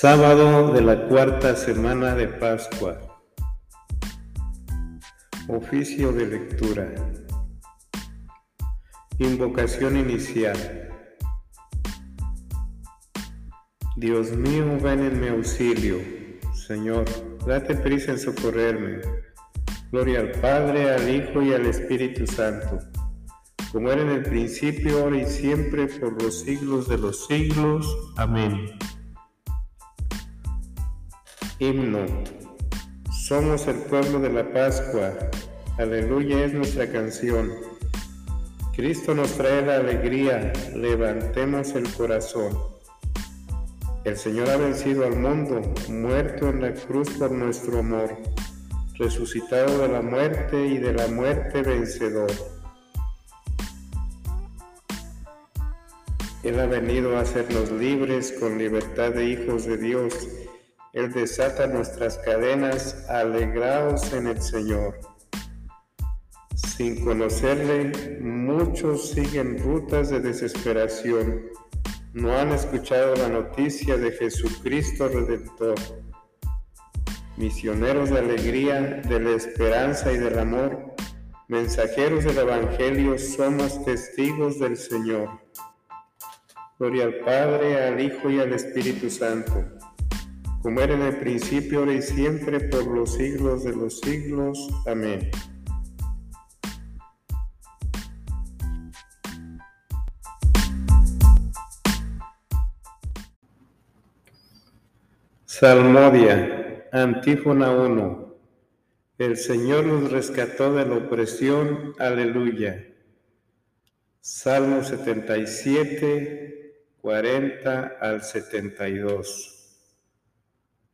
Sábado de la cuarta semana de Pascua. Oficio de lectura. Invocación inicial. Dios mío, ven en mi auxilio. Señor, date prisa en socorrerme. Gloria al Padre, al Hijo y al Espíritu Santo, como era en el principio, ahora y siempre, por los siglos de los siglos. Amén. Himno. Somos el pueblo de la Pascua. Aleluya es nuestra canción. Cristo nos trae la alegría. Levantemos el corazón. El Señor ha vencido al mundo, muerto en la cruz por nuestro amor, resucitado de la muerte y de la muerte vencedor. Él ha venido a hacernos libres con libertad de hijos de Dios él desata nuestras cadenas, alegraos en el Señor. Sin conocerle, muchos siguen rutas de desesperación. No han escuchado la noticia de Jesucristo Redentor. Misioneros de alegría, de la esperanza y del amor, mensajeros del Evangelio, somos testigos del Señor. Gloria al Padre, al Hijo y al Espíritu Santo como era en el principio, ahora y siempre, por los siglos de los siglos. Amén. Salmodia, antífona 1. El Señor nos rescató de la opresión. Aleluya. Salmo 77, 40 al 72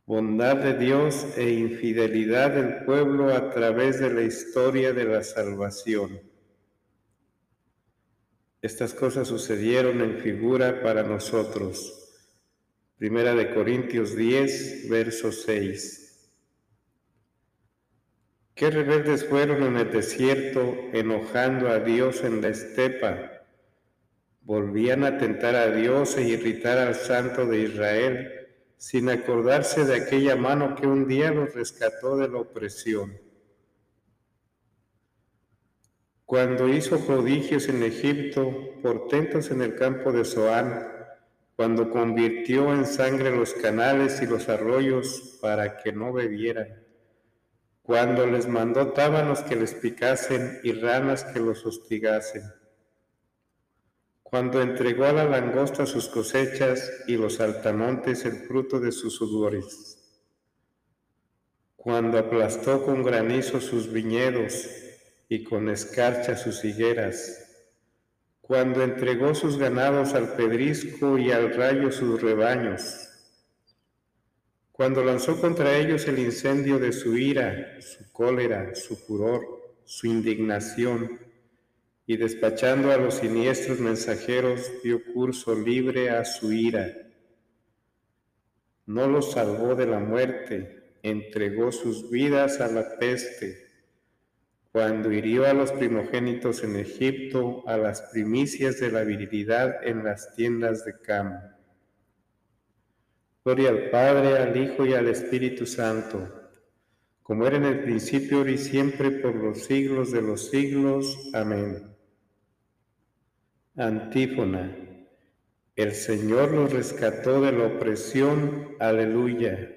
bondad de Dios e infidelidad del pueblo a través de la historia de la salvación. Estas cosas sucedieron en figura para nosotros. Primera de Corintios 10, verso 6. Qué rebeldes fueron en el desierto, enojando a Dios en la estepa. Volvían a tentar a Dios e irritar al Santo de Israel sin acordarse de aquella mano que un día los rescató de la opresión. Cuando hizo prodigios en Egipto, portentos en el campo de Zoán, cuando convirtió en sangre los canales y los arroyos para que no bebieran, cuando les mandó tábanos que les picasen y ranas que los hostigasen cuando entregó a la langosta sus cosechas y los altamontes el fruto de sus sudores, cuando aplastó con granizo sus viñedos y con escarcha sus higueras, cuando entregó sus ganados al pedrisco y al rayo sus rebaños, cuando lanzó contra ellos el incendio de su ira, su cólera, su furor, su indignación, y despachando a los siniestros mensajeros dio curso libre a su ira. No los salvó de la muerte, entregó sus vidas a la peste, cuando hirió a los primogénitos en Egipto, a las primicias de la virilidad en las tiendas de Cam. Gloria al Padre, al Hijo y al Espíritu Santo, como era en el principio, y siempre, por los siglos de los siglos. Amén. Antífona. El Señor los rescató de la opresión. Aleluya.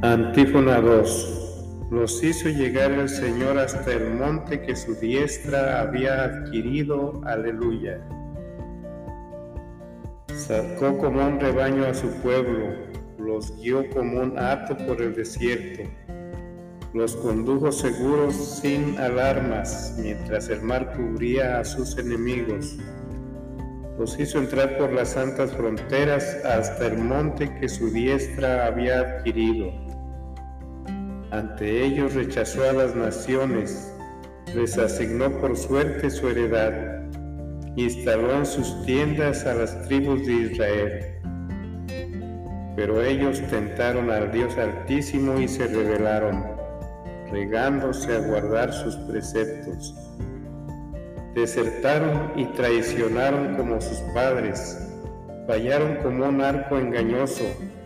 Antífona 2. Los hizo llegar el Señor hasta el monte que su diestra había adquirido. Aleluya. Sacó como un rebaño a su pueblo, los guió como un hato por el desierto los condujo seguros sin alarmas, mientras el mar cubría a sus enemigos. Los hizo entrar por las santas fronteras hasta el monte que su diestra había adquirido. Ante ellos rechazó a las naciones, les asignó por suerte su heredad, instaló en sus tiendas a las tribus de Israel. Pero ellos tentaron al Dios Altísimo y se rebelaron regándose a guardar sus preceptos. Desertaron y traicionaron como sus padres, fallaron como un arco engañoso,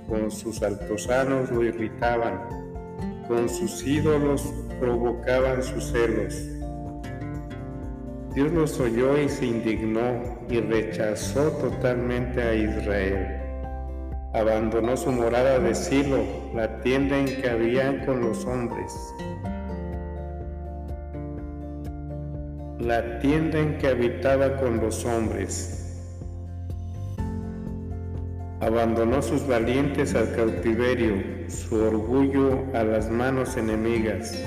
con sus altosanos lo irritaban, con sus ídolos provocaban sus celos. Dios los oyó y se indignó y rechazó totalmente a Israel. Abandonó su morada de Silo, la tienda en que habían con los hombres. La tienda en que habitaba con los hombres abandonó sus valientes al cautiverio, su orgullo a las manos enemigas,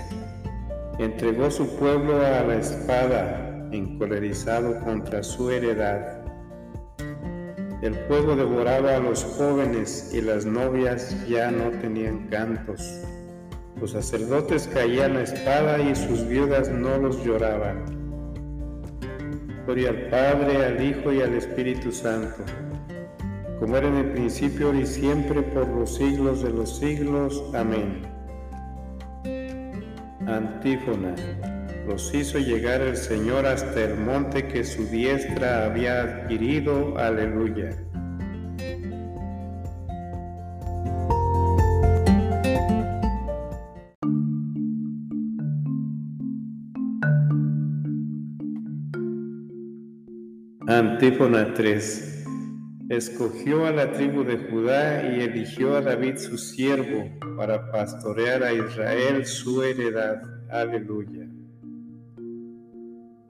entregó su pueblo a la espada, encolerizado contra su heredad. El fuego devoraba a los jóvenes y las novias ya no tenían cantos. Los sacerdotes caían a espada y sus viudas no los lloraban. Gloria al Padre, al Hijo y al Espíritu Santo como era en el principio y siempre por los siglos de los siglos. Amén. Antífona. Los hizo llegar el Señor hasta el monte que su diestra había adquirido. Aleluya. Antífona 3 escogió a la tribu de Judá y eligió a David su siervo para pastorear a Israel su heredad. Aleluya.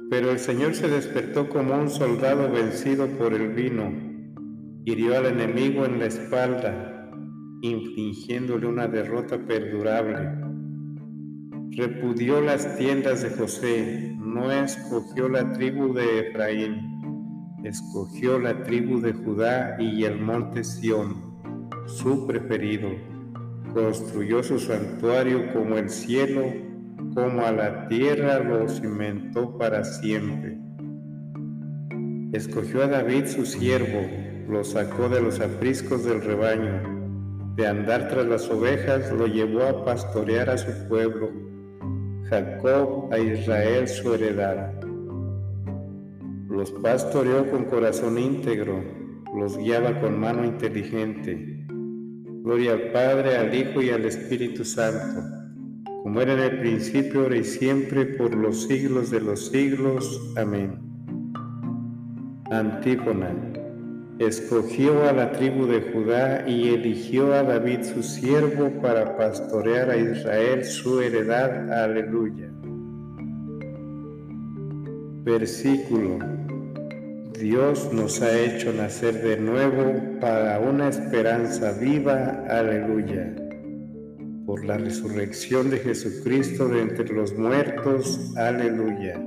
Pero el Señor se despertó como un soldado vencido por el vino, hirió al enemigo en la espalda, infligiéndole una derrota perdurable. Repudió las tiendas de José, no escogió la tribu de Efraín escogió la tribu de Judá y el monte Sión, su preferido. Construyó su santuario como el cielo, como a la tierra lo cimentó para siempre. Escogió a David su siervo, lo sacó de los apriscos del rebaño. De andar tras las ovejas lo llevó a pastorear a su pueblo, Jacob a Israel su heredad. Los pastoreó con corazón íntegro, los guiaba con mano inteligente. Gloria al Padre, al Hijo y al Espíritu Santo, como era en el principio, ahora y siempre, por los siglos de los siglos. Amén. Antífona. Escogió a la tribu de Judá y eligió a David su siervo para pastorear a Israel su heredad. Aleluya. Versículo Dios nos ha hecho nacer de nuevo para una esperanza viva. Aleluya. Por la resurrección de Jesucristo de entre los muertos. Aleluya.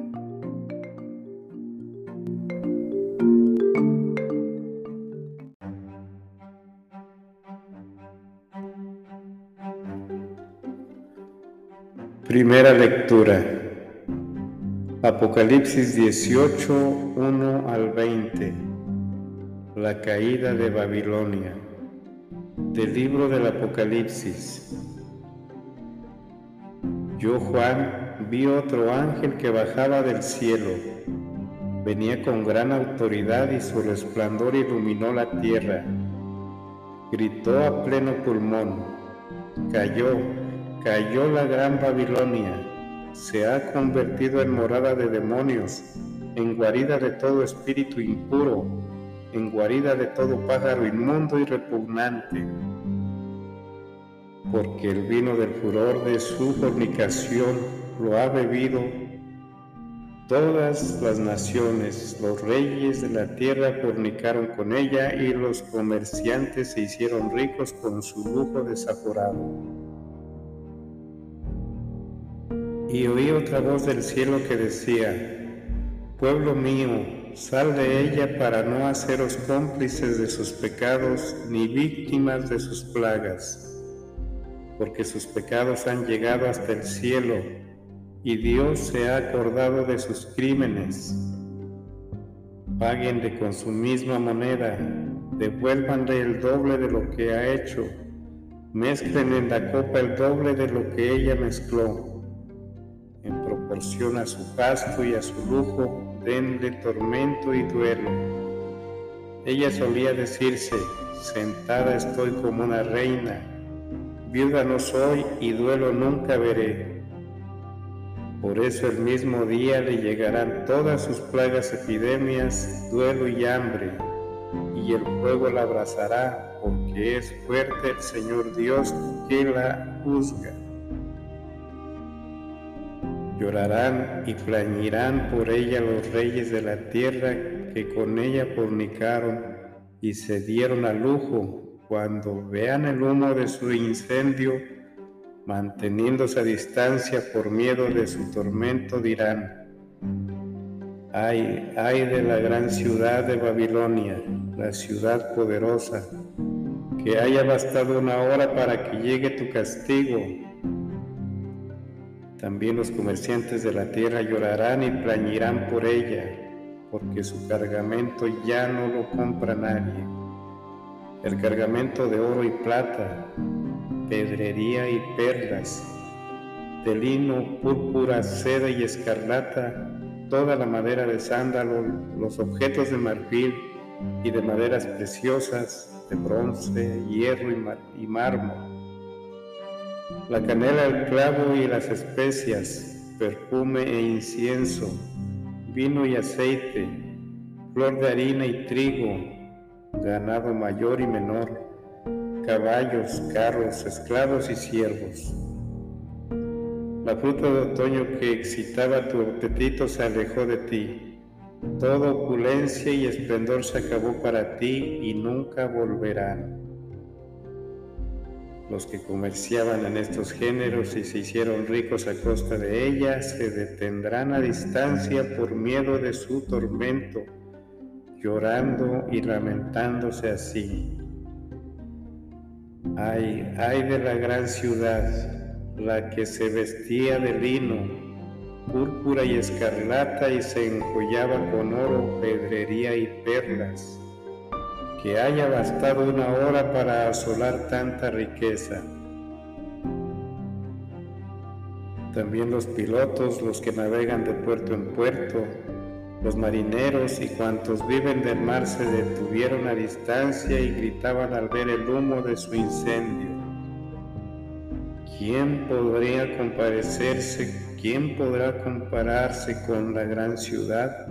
Primera lectura. Apocalipsis 18, 1 al 20. La caída de Babilonia. Del libro del Apocalipsis. Yo, Juan, vi otro ángel que bajaba del cielo. Venía con gran autoridad y su resplandor iluminó la tierra. Gritó a pleno pulmón. Cayó, cayó la gran Babilonia se ha convertido en morada de demonios, en guarida de todo espíritu impuro, en guarida de todo pájaro inmundo y repugnante. Porque el vino del furor de su fornicación lo ha bebido todas las naciones, los reyes de la tierra fornicaron con ella y los comerciantes se hicieron ricos con su lujo desaforado. Y oí otra voz del cielo que decía, Pueblo mío, sal de ella para no haceros cómplices de sus pecados ni víctimas de sus plagas, porque sus pecados han llegado hasta el cielo y Dios se ha acordado de sus crímenes. Paguen de con su misma moneda, devuélvanle el doble de lo que ha hecho, mezclen en la copa el doble de lo que ella mezcló en proporción a su gasto y a su lujo, denle tormento y duelo. Ella solía decirse, sentada estoy como una reina, viuda no soy y duelo nunca veré. Por eso el mismo día le llegarán todas sus plagas, epidemias, duelo y hambre, y el fuego la abrazará, porque es fuerte el Señor Dios que la juzga. Llorarán y plañirán por ella los reyes de la tierra que con ella fornicaron y se dieron a lujo cuando vean el humo de su incendio, manteniéndose a distancia por miedo de su tormento, dirán, ay, ay de la gran ciudad de Babilonia, la ciudad poderosa, que haya bastado una hora para que llegue tu castigo también los comerciantes de la tierra llorarán y plañirán por ella, porque su cargamento ya no lo compra nadie. El cargamento de oro y plata, pedrería y perlas, de lino, púrpura, seda y escarlata, toda la madera de sándalo, los objetos de marfil y de maderas preciosas, de bronce, hierro y, mármol. La canela, el clavo y las especias, perfume e incienso, vino y aceite, flor de harina y trigo, ganado mayor y menor, caballos, carros, esclavos y siervos. La fruta de otoño que excitaba tu apetito se alejó de ti. Toda opulencia y esplendor se acabó para ti y nunca volverán. Los que comerciaban en estos géneros y se hicieron ricos a costa de ellas se detendrán a distancia por miedo de su tormento, llorando y lamentándose así. Ay, ay de la gran ciudad, la que se vestía de lino, púrpura y escarlata y se enjollaba con oro, pedrería y perlas que haya bastado una hora para asolar tanta riqueza. También los pilotos, los que navegan de puerto en puerto, los marineros y cuantos viven del mar se detuvieron a distancia y gritaban al ver el humo de su incendio. ¿Quién podría comparecerse? ¿Quién podrá compararse con la gran ciudad?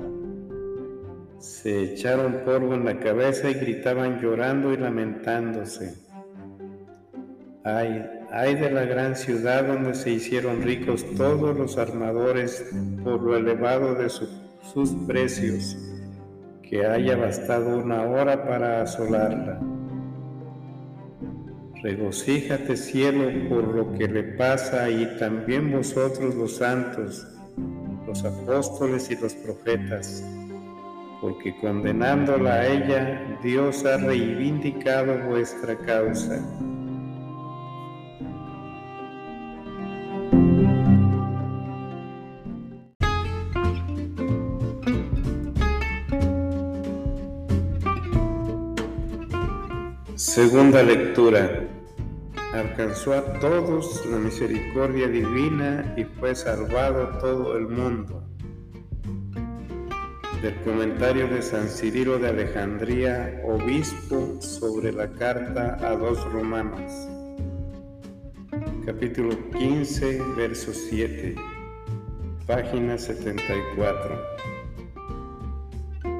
Se echaron polvo en la cabeza y gritaban llorando y lamentándose. Ay, ay de la gran ciudad donde se hicieron ricos todos los armadores por lo elevado de sus precios, que haya bastado una hora para asolarla. Regocíjate cielo por lo que le pasa y también vosotros los santos, los apóstoles y los profetas porque condenándola a ella, Dios ha reivindicado vuestra causa. Segunda lectura. Alcanzó a todos la misericordia divina y fue salvado todo el mundo del comentario de San Cirilo de Alejandría, obispo, sobre la carta a dos romanos. Capítulo 15, verso 7, página 74.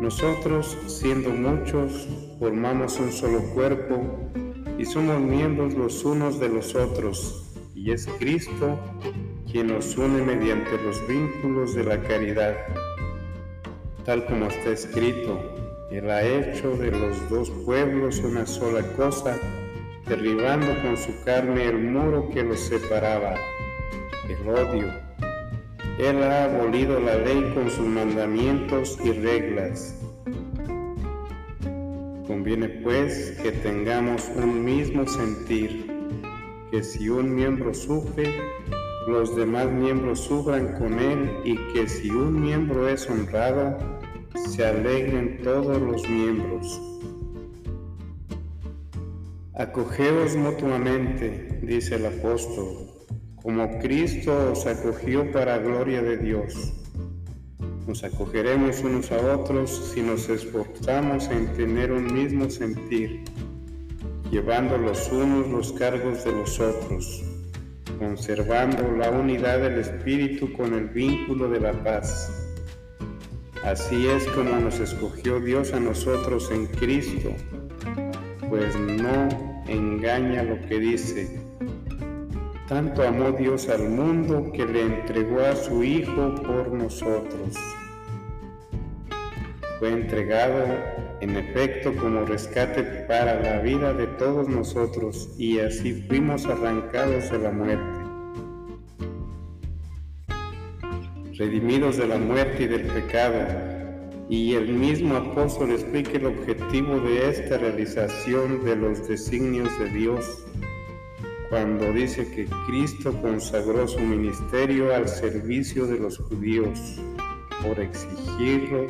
Nosotros, siendo muchos, formamos un solo cuerpo y somos miembros los unos de los otros, y es Cristo quien nos une mediante los vínculos de la caridad tal como está escrito, Él ha hecho de los dos pueblos una sola cosa, derribando con su carne el muro que los separaba, el odio. Él ha abolido la ley con sus mandamientos y reglas. Conviene pues que tengamos un mismo sentir, que si un miembro sufre, los demás miembros sufran con él y que si un miembro es honrado, se alegren todos los miembros. Acogeos mutuamente, dice el apóstol, como Cristo os acogió para gloria de Dios. Nos acogeremos unos a otros si nos esforzamos en tener un mismo sentir, llevando los unos los cargos de los otros, conservando la unidad del Espíritu con el vínculo de la paz. Así es como nos escogió Dios a nosotros en Cristo, pues no engaña lo que dice. Tanto amó Dios al mundo que le entregó a su Hijo por nosotros. Fue entregado en efecto como rescate para la vida de todos nosotros y así fuimos arrancados de la muerte. redimidos de la muerte y del pecado, y el mismo apóstol explica el objetivo de esta realización de los designios de Dios cuando dice que Cristo consagró su ministerio al servicio de los judíos por exigirlo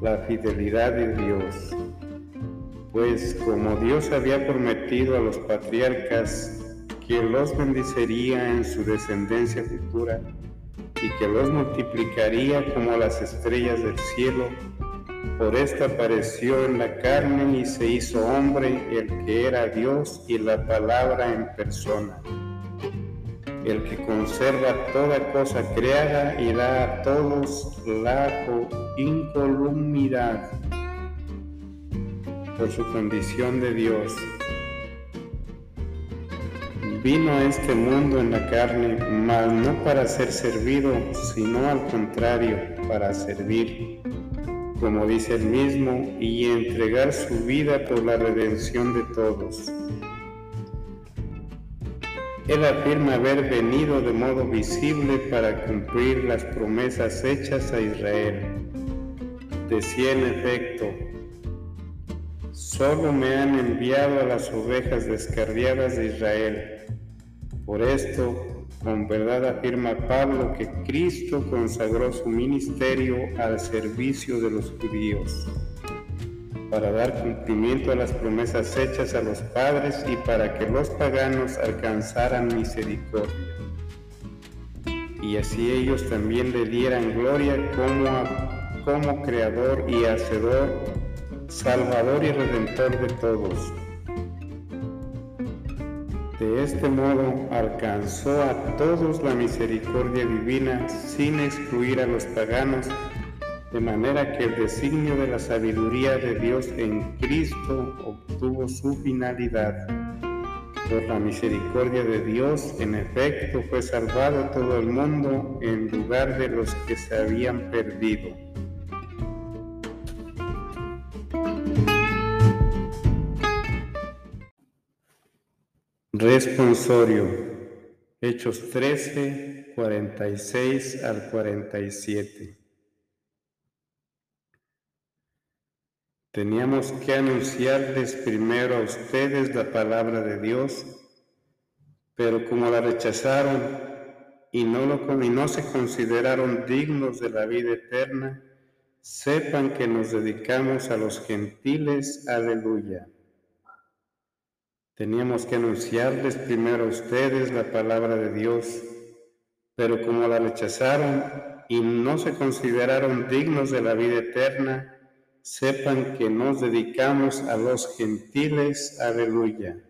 la fidelidad de Dios. Pues como Dios había prometido a los patriarcas que los bendecería en su descendencia futura, y que los multiplicaría como las estrellas del cielo. Por esto apareció en la carne y se hizo hombre el que era Dios y la palabra en persona, el que conserva toda cosa creada y da a todos la incolumidad por su condición de Dios. Vino a este mundo en la carne, mas no para ser servido, sino al contrario, para servir, como dice el mismo, y entregar su vida por la redención de todos. Él afirma haber venido de modo visible para cumplir las promesas hechas a Israel. Decía en efecto, solo me han enviado a las ovejas descarriadas de Israel. Por esto, con verdad afirma Pablo que Cristo consagró su ministerio al servicio de los judíos, para dar cumplimiento a las promesas hechas a los padres y para que los paganos alcanzaran misericordia. Y así ellos también le dieran gloria como, como creador y hacedor, salvador y redentor de todos de este modo alcanzó a todos la misericordia divina sin excluir a los paganos, de manera que el designio de la sabiduría de Dios en Cristo obtuvo su finalidad. Por la misericordia de Dios, en efecto, fue salvado todo el mundo en lugar de los que se habían perdido. Responsorio. Hechos 13, 46 al 47. Teníamos que anunciarles primero a ustedes la palabra de Dios, pero como la rechazaron y no, lo, y no se consideraron dignos de la vida eterna, sepan que nos dedicamos a los gentiles. Aleluya. Teníamos que anunciarles primero a ustedes la palabra de Dios, pero como la rechazaron y no se consideraron dignos de la vida eterna, sepan que nos dedicamos a los gentiles. Aleluya.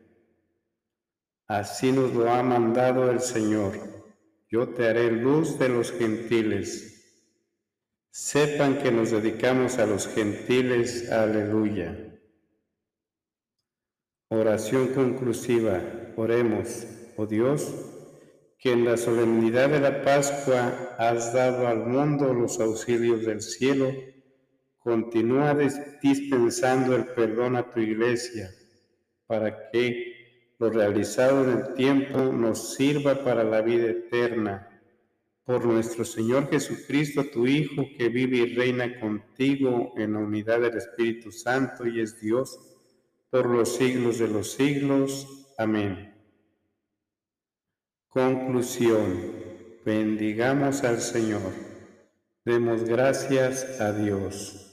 Así nos lo ha mandado el Señor. Yo te haré luz de los gentiles. Sepan que nos dedicamos a los gentiles. Aleluya. Oración conclusiva. Oremos, oh Dios, que en la solemnidad de la Pascua has dado al mundo los auxilios del cielo. Continúa dispensando el perdón a tu iglesia, para que lo realizado en el tiempo nos sirva para la vida eterna. Por nuestro Señor Jesucristo, tu Hijo, que vive y reina contigo en la unidad del Espíritu Santo y es Dios por los siglos de los siglos. Amén. Conclusión. Bendigamos al Señor. Demos gracias a Dios.